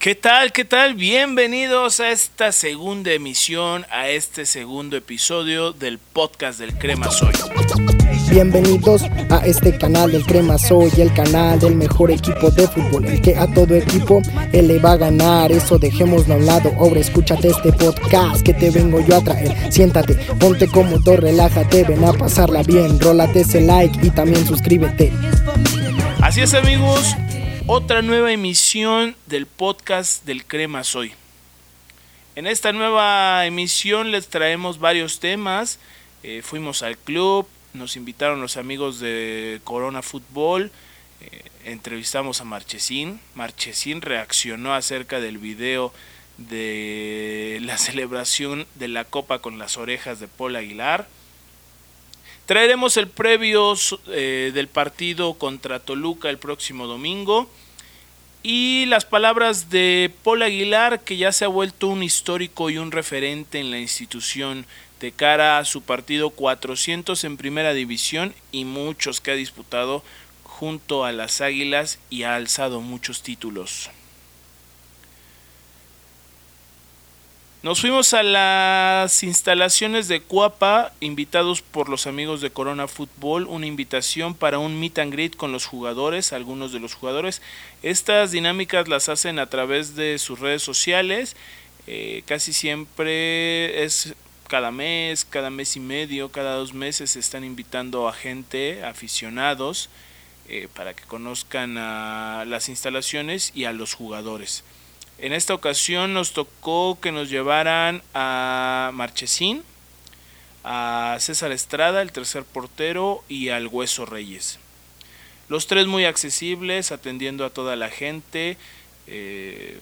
¿Qué tal? ¿Qué tal? Bienvenidos a esta segunda emisión, a este segundo episodio del podcast del Crema Soy. Bienvenidos a este canal del Crema Soy, el canal del mejor equipo de fútbol, el que a todo equipo él le va a ganar. Eso dejémoslo a un lado. Ahora escúchate este podcast que te vengo yo a traer. Siéntate, ponte cómodo, relájate, ven a pasarla bien. Rólate ese like y también suscríbete. Así es amigos, otra nueva emisión del podcast del Crema Soy. En esta nueva emisión les traemos varios temas. Eh, fuimos al club, nos invitaron los amigos de Corona Fútbol, eh, entrevistamos a Marchesín, Marchesín reaccionó acerca del video de la celebración de la copa con las orejas de Paul Aguilar. Traeremos el previo eh, del partido contra Toluca el próximo domingo. Y las palabras de Paul Aguilar, que ya se ha vuelto un histórico y un referente en la institución de cara a su partido 400 en primera división y muchos que ha disputado junto a las Águilas y ha alzado muchos títulos. Nos fuimos a las instalaciones de Cuapa, invitados por los amigos de Corona Fútbol, una invitación para un meet and greet con los jugadores, algunos de los jugadores. Estas dinámicas las hacen a través de sus redes sociales, eh, casi siempre es cada mes, cada mes y medio, cada dos meses se están invitando a gente, aficionados, eh, para que conozcan a las instalaciones y a los jugadores. En esta ocasión nos tocó que nos llevaran a Marchesín, a César Estrada, el tercer portero, y al Hueso Reyes. Los tres muy accesibles, atendiendo a toda la gente, eh,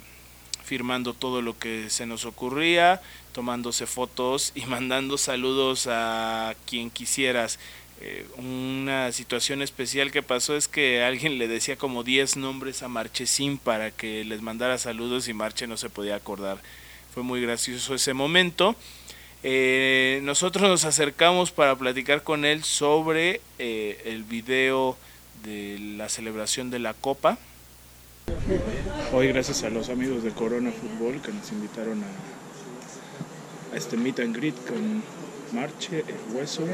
firmando todo lo que se nos ocurría, tomándose fotos y mandando saludos a quien quisieras. Eh, una situación especial que pasó es que alguien le decía como 10 nombres a Marchesín para que les mandara saludos y Marche no se podía acordar. Fue muy gracioso ese momento. Eh, nosotros nos acercamos para platicar con él sobre eh, el video de la celebración de la Copa Hoy gracias a los amigos de Corona Fútbol que nos invitaron a, este meet and greet con Marche, el hueso,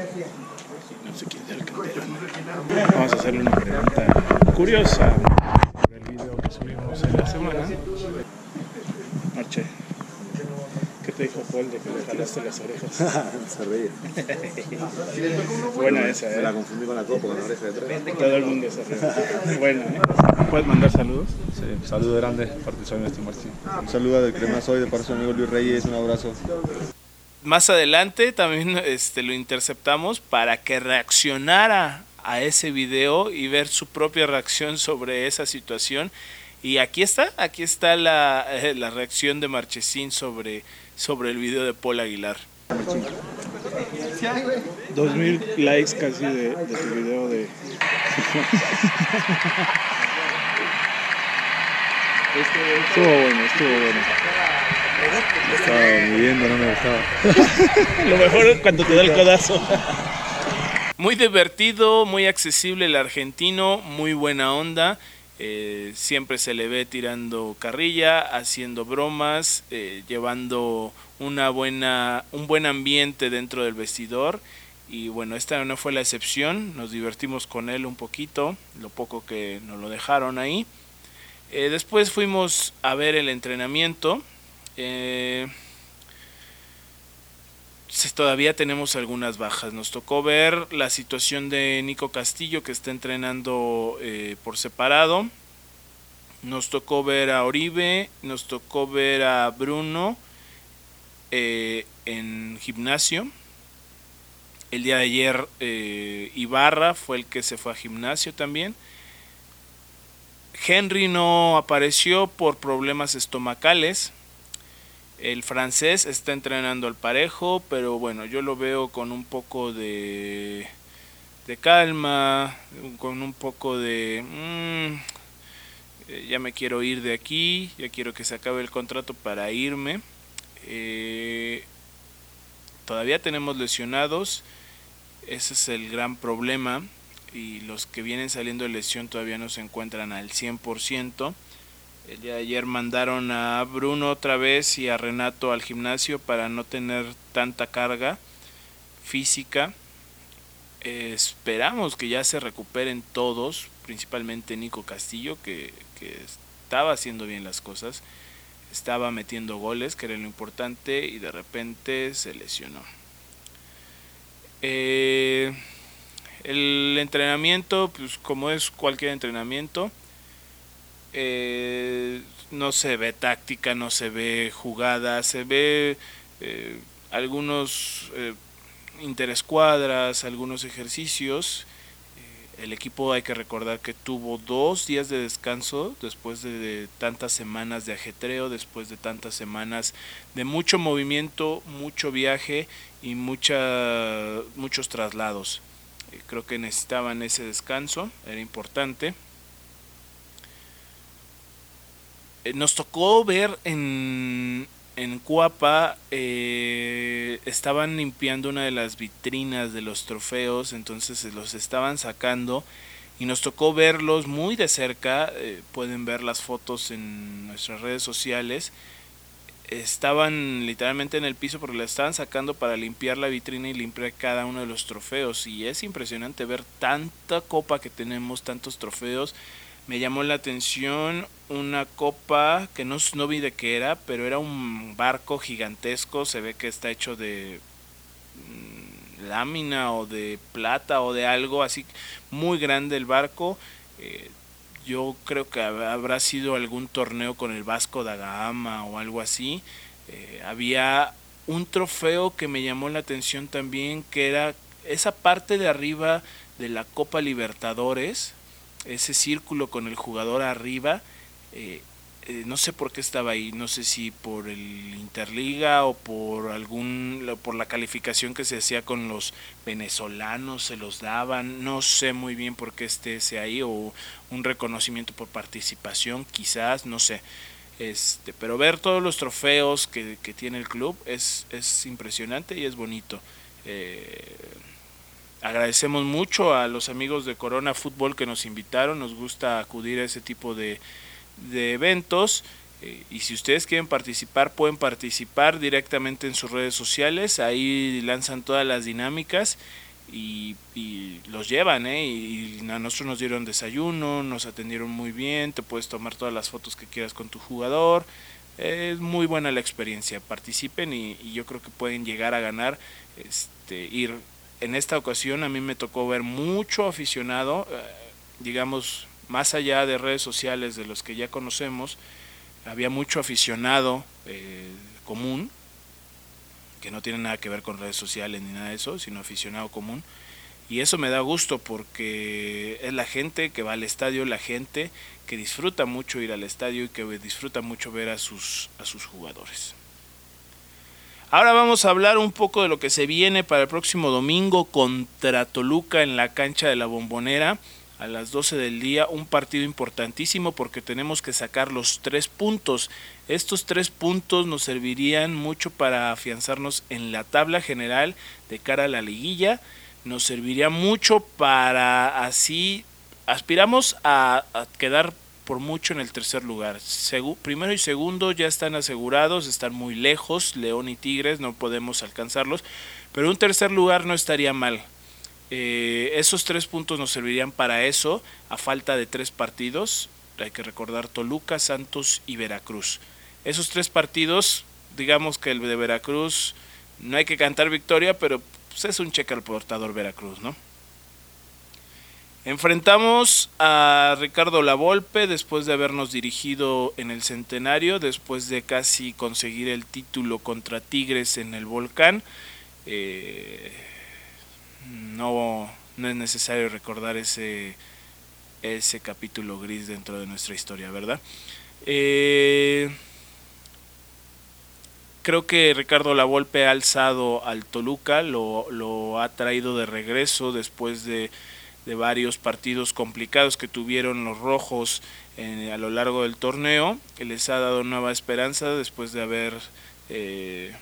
sé quién es el. Vamos a hacerle una pregunta curiosa del video que subimos en la semana. Marche, ¿qué te dijo Paul de que le jalaste las orejas? Se reía. Buena esa, Me la ¿eh? confundí con la copa, con la oreja de atrás. Todo el mundo se ríe. Buena, ¿eh? ¿Puedes mandar saludos? Sí, saludo grande, parte de Soy este Martín. Un saludo del Crema Soy de parte de su amigo Luis Reyes, un abrazo. Más adelante también este, lo interceptamos para que reaccionara a ese video y ver su propia reacción sobre esa situación. Y aquí está, aquí está la, eh, la reacción de Marchesín sobre, sobre el video de Paul Aguilar. 2000 likes casi de, de tu video de. estuvo bueno, estuvo bueno. Estaba midiendo, no me gustaba. Lo mejor es cuando te da el codazo. Muy divertido, muy accesible el argentino, muy buena onda. eh, siempre se le ve tirando carrilla, haciendo bromas, eh, llevando una buena, un buen ambiente dentro del vestidor. Y bueno, esta no fue la excepción. Nos divertimos con él un poquito, lo poco que nos lo dejaron ahí. Eh, después fuimos a ver el entrenamiento. Eh, todavía tenemos algunas bajas. Nos tocó ver la situación de Nico Castillo que está entrenando eh, por separado. Nos tocó ver a Oribe, nos tocó ver a Bruno eh, en gimnasio. El día de ayer eh, Ibarra fue el que se fue a gimnasio también. Henry no apareció por problemas estomacales. El francés está entrenando al parejo, pero bueno, yo lo veo con un poco de, de calma, con un poco de... mm, eh, ya me quiero ir de aquí, ya quiero que se acabe el contrato para irme. Eh, todavía tenemos lesionados, ese es el gran problema y los que vienen saliendo de lesión todavía no se encuentran al 100%. El día de ayer mandaron a Bruno otra vez y a Renato al gimnasio para no tener tanta carga física. esperamos que ya se recuperen todos, principalmente Nico Castillo, que, que estaba haciendo bien las cosas, estaba metiendo goles, que era lo importante, y de repente se lesionó. Eh, el entrenamiento, pues como es cualquier entrenamiento, eh, no se ve táctica, no se ve jugada, se ve eh, algunos eh, interescuadras, algunos ejercicios. el equipo hay que recordar que tuvo dos días de descanso después de, tantas semanas de ajetreo, después de tantas semanas de mucho movimiento, mucho viaje y mucha, muchos traslados creo que necesitaban ese descanso, era importante. Eh, nos tocó ver en, en Cuapa, eh, estaban limpiando una de las vitrinas de los trofeos, entonces los estaban sacando y nos tocó verlos muy de cerca, eh, pueden ver las fotos en nuestras redes sociales estaban literalmente en el piso porque la estaban sacando para limpiar la vitrina y limpiar cada uno de los trofeos. Y es impresionante ver tanta copa que tenemos, tantos trofeos. Me llamó la atención una copa que no, no vi de qué era, pero era un barco gigantesco. Se ve que está hecho de mm, lámina o de plata o de algo así muy grande el barco. Eh, yo creo que habrá sido algún torneo con el Vasco da Gama o algo así. Eh, había un trofeo que me llamó la atención también, que era esa parte de arriba de la Copa Libertadores, ese círculo con el jugador arriba, eh, eh, no sé por qué estaba ahí, no sé si por el Interliga o por algún por la calificación que se hacía con los venezolanos se los daban, no sé muy bien por qué esté ese ahí o un reconocimiento por participación, quizás, no sé. Este, pero ver todos los trofeos que, tiene el club es, es impresionante y es bonito. Eh, agradecemos mucho a los amigos de Corona Fútbol que nos invitaron, nos gusta acudir a ese tipo de, de eventos. Eh, y si ustedes quieren participar, pueden participar directamente en sus redes sociales. Ahí lanzan todas las dinámicas y, los llevan. ¿eh? Y, a nosotros nos dieron desayuno, nos atendieron muy bien. Te puedes tomar todas las fotos que quieras con tu jugador. Es muy buena la experiencia. Participen y, yo creo que pueden llegar a ganar. Este, ir en esta ocasión a mí me tocó ver mucho aficionado, eh, digamos más allá de redes sociales de los que ya conocemos, había mucho aficionado eh, común, que no tiene nada que ver con redes sociales ni nada de eso, sino aficionado común. Y eso me da gusto porque es la gente que va al estadio, la gente que disfruta mucho ir al estadio y que disfruta mucho ver a sus, a sus jugadores. Ahora vamos a hablar un poco de lo que se viene para el próximo domingo contra Toluca en la cancha de la Bombonera a las 12 del día, un partido importantísimo porque tenemos que sacar los tres puntos. Estos tres puntos nos servirían mucho para afianzarnos en la tabla general de cara a la liguilla. Nos serviría mucho para así aspiramos a, quedar por mucho en el tercer lugar. primero y segundo ya están asegurados, están muy lejos, León y Tigres, no podemos alcanzarlos, pero un tercer lugar no estaría mal. Eh, esos tres puntos nos servirían para eso, a falta de tres partidos. Hay que recordar Toluca, Santos y Veracruz. Esos tres partidos, digamos que el de Veracruz, no hay que cantar victoria, pero pues, es un cheque al portador Veracruz, ¿no? Enfrentamos a Ricardo Lavolpe después de habernos dirigido en el centenario, después de casi conseguir el título contra Tigres en el volcán. Eh, no, no es necesario recordar ese, ese capítulo gris dentro de nuestra historia, ¿verdad? Eh, creo que Ricardo Lavolpe ha alzado al Toluca, lo, lo ha traído de regreso después de, de, varios partidos complicados que tuvieron los rojos a lo largo del torneo, que les ha dado nueva esperanza después de haber eh,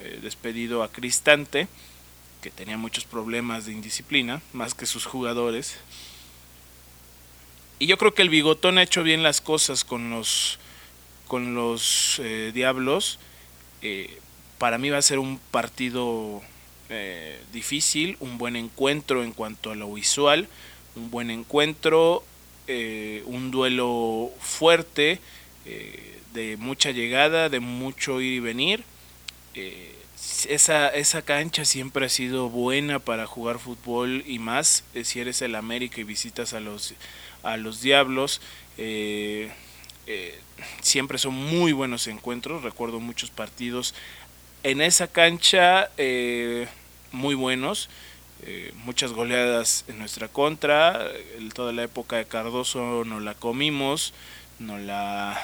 eh, despedido a Cristante que tenía muchos problemas de indisciplina, más que sus jugadores. Y yo creo que el Bigotón ha hecho bien las cosas con los, con los Diablos. para mí va a ser un partido difícil, un buen encuentro en cuanto a lo visual, un buen encuentro, un duelo fuerte, de mucha llegada, de mucho ir y venir esa, esa cancha siempre ha sido buena para jugar fútbol y más eh, si eres el América y visitas a los, a los Diablos. Eh, eh, siempre son muy buenos encuentros, recuerdo muchos partidos en esa cancha muy buenos. muchas goleadas en nuestra contra. En toda la época de Cardoso nos la comimos, no la.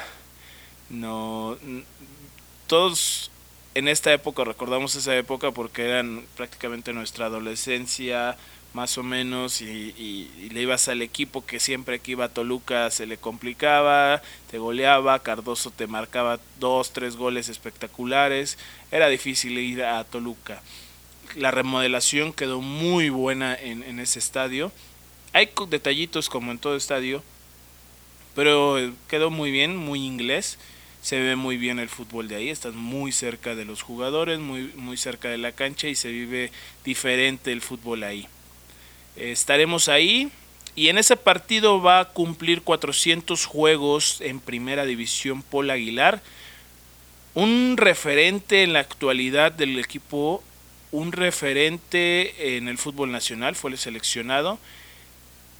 No, todos en esta época, recordamos esa época porque eran prácticamente nuestra adolescencia, más o menos, y, le ibas al equipo que siempre que iba a Toluca se le complicaba, te goleaba, Cardoso te marcaba dos, tres goles espectaculares, era difícil ir a Toluca. La remodelación quedó muy buena en, en ese estadio. Hay detallitos como en todo estadio, pero quedó muy bien, muy inglés se ve muy bien el fútbol de ahí, estás muy cerca de los jugadores, muy, muy cerca de la cancha y se vive diferente el fútbol ahí. Estaremos ahí. Y en ese partido va a cumplir 400 juegos en primera división Paul Aguilar, un referente en la actualidad del equipo, un referente en el fútbol nacional, fue el seleccionado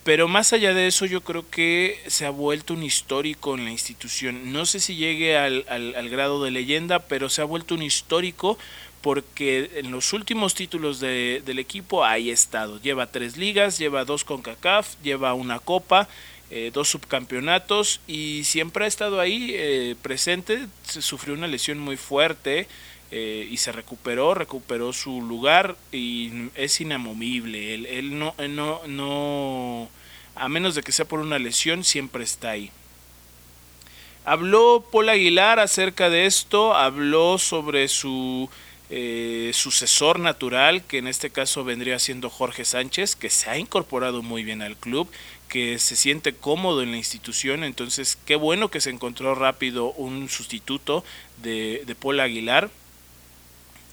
pero más allá de eso, yo creo que se ha vuelto un histórico en la institución. No sé si llegue al, al, grado de leyenda, pero se ha vuelto un histórico porque en los últimos títulos de, del equipo ha estado. Lleva tres ligas, lleva dos con CACAF, lleva una copa, eh, dos subcampeonatos y siempre ha estado ahí eh, presente. Se sufrió una lesión muy fuerte. Eh, y se recuperó, recuperó su lugar y es inamovible. Él, él no, no, no, a menos de que sea por una lesión, siempre está ahí. Habló Paul Aguilar acerca de esto, habló sobre su eh, sucesor natural, que en este caso vendría siendo Jorge Sánchez, que se ha incorporado muy bien al club, que se siente cómodo en la institución, entonces qué bueno que se encontró rápido un sustituto de, de Paul Aguilar.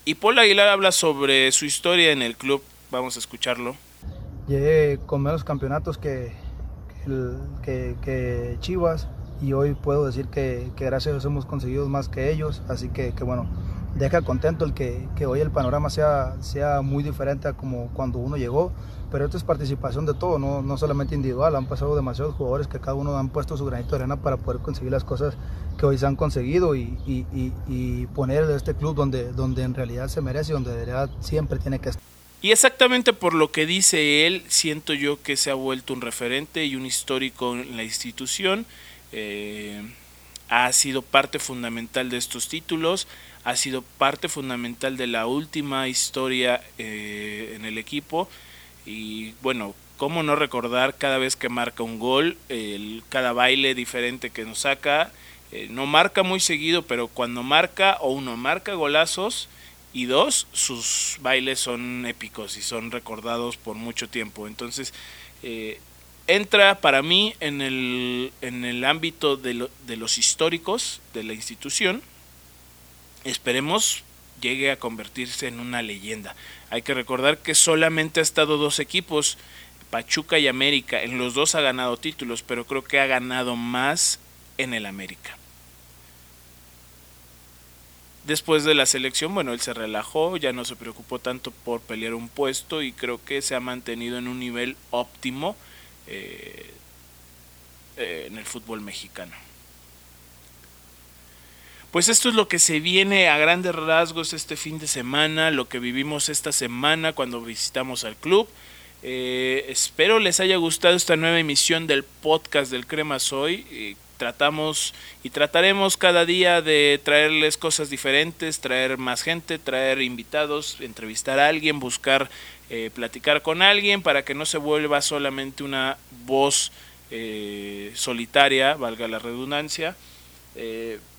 Y Paul Aguilar habla sobre su historia en el club, vamos a escucharlo. Llegué con menos campeonatos que, que, Chivas y hoy puedo decir que, gracias a Dios hemos conseguido más que ellos, así que, bueno, deja contento el que, hoy el panorama sea, sea muy diferente a como cuando uno llegó, pero esto es participación de todo, no, no solamente individual, han pasado demasiados jugadores que cada uno han puesto su granito de arena para poder conseguir las cosas que hoy se han conseguido y, y, y, poner este club donde, donde en realidad se merece, donde de verdad siempre tiene que estar. Y exactamente por lo que dice él, siento yo que se ha vuelto un referente y un histórico en la institución. Eh, ha sido parte fundamental de estos títulos, ha sido parte fundamental de la última historia eh, en el equipo. Y bueno, cómo no recordar cada vez que marca un gol, el, cada baile diferente que nos saca. Eh, no marca muy seguido, pero cuando marca o uno marca golazos, y dos, sus bailes son épicos y son recordados por mucho tiempo. Entonces, eh, entra para mí en el, en el ámbito de, de los históricos de la institución. Esperemos llegue a convertirse en una leyenda. Hay que recordar que solamente ha estado dos equipos, Pachuca y América. En los dos ha ganado títulos, pero creo que ha ganado más en el América. Después de la selección, bueno, él se relajó, ya no se preocupó tanto por pelear un puesto y creo que se ha mantenido en un nivel óptimo eh, eh, en el fútbol mexicano. Pues esto es lo que se viene a grandes rasgos este fin de semana, lo que vivimos esta semana cuando visitamos al club. Eh, espero les haya gustado esta nueva emisión del podcast del Crema Soy tratamos y trataremos cada día de traerles cosas diferentes, traer más gente, traer invitados, entrevistar a alguien, buscar eh, platicar con alguien para que no se vuelva solamente una voz eh, solitaria, valga la redundancia.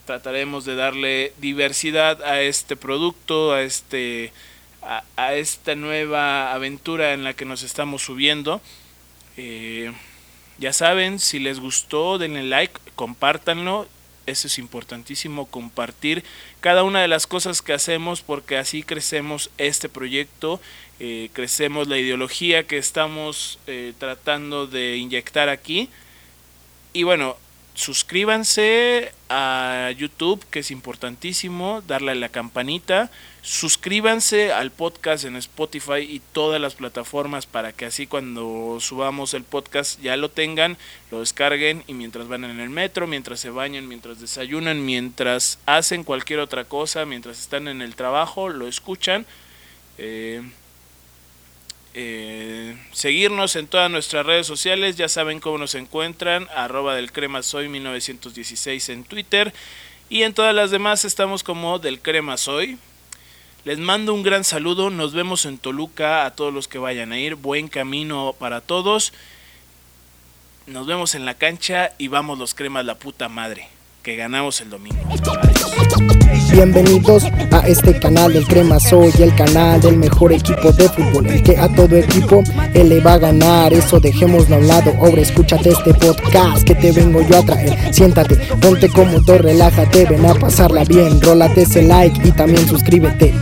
Eh, trataremos de darle diversidad a este producto, a este a, esta nueva aventura en la que nos estamos subiendo. Ya saben, si les gustó, denle like, compártanlo eso es importantísimo, compartir cada una de las cosas que hacemos porque así crecemos este proyecto, eh, crecemos la ideología que estamos eh, tratando de inyectar aquí. Y bueno, suscríbanse a YouTube, que es importantísimo, darle a la campanita, suscríbanse al podcast en Spotify y todas las plataformas para que así cuando subamos el podcast ya lo tengan, lo descarguen y mientras van en el metro, mientras se bañan, mientras desayunan, mientras hacen cualquier otra cosa, mientras están en el trabajo, lo escuchan. Eh, eh, seguirnos en todas nuestras redes sociales, ya saben cómo nos encuentran, arroba del crema soy 1916 en Twitter y en todas las demás estamos como del crema soy. Les mando un gran saludo, nos vemos en Toluca a todos los que vayan a ir, buen camino para todos. Nos vemos en la cancha y vamos los cremas la puta madre, que ganamos el domingo. Bienvenidos a este canal del Crema Soy, el canal del mejor equipo de fútbol, el que a todo equipo él le va a ganar. Eso dejémoslo a un lado. Ahora escúchate este podcast que te vengo yo a traer. Siéntate, ponte cómodo, relájate, ven a pasarla bien. Rólate ese like y también suscríbete.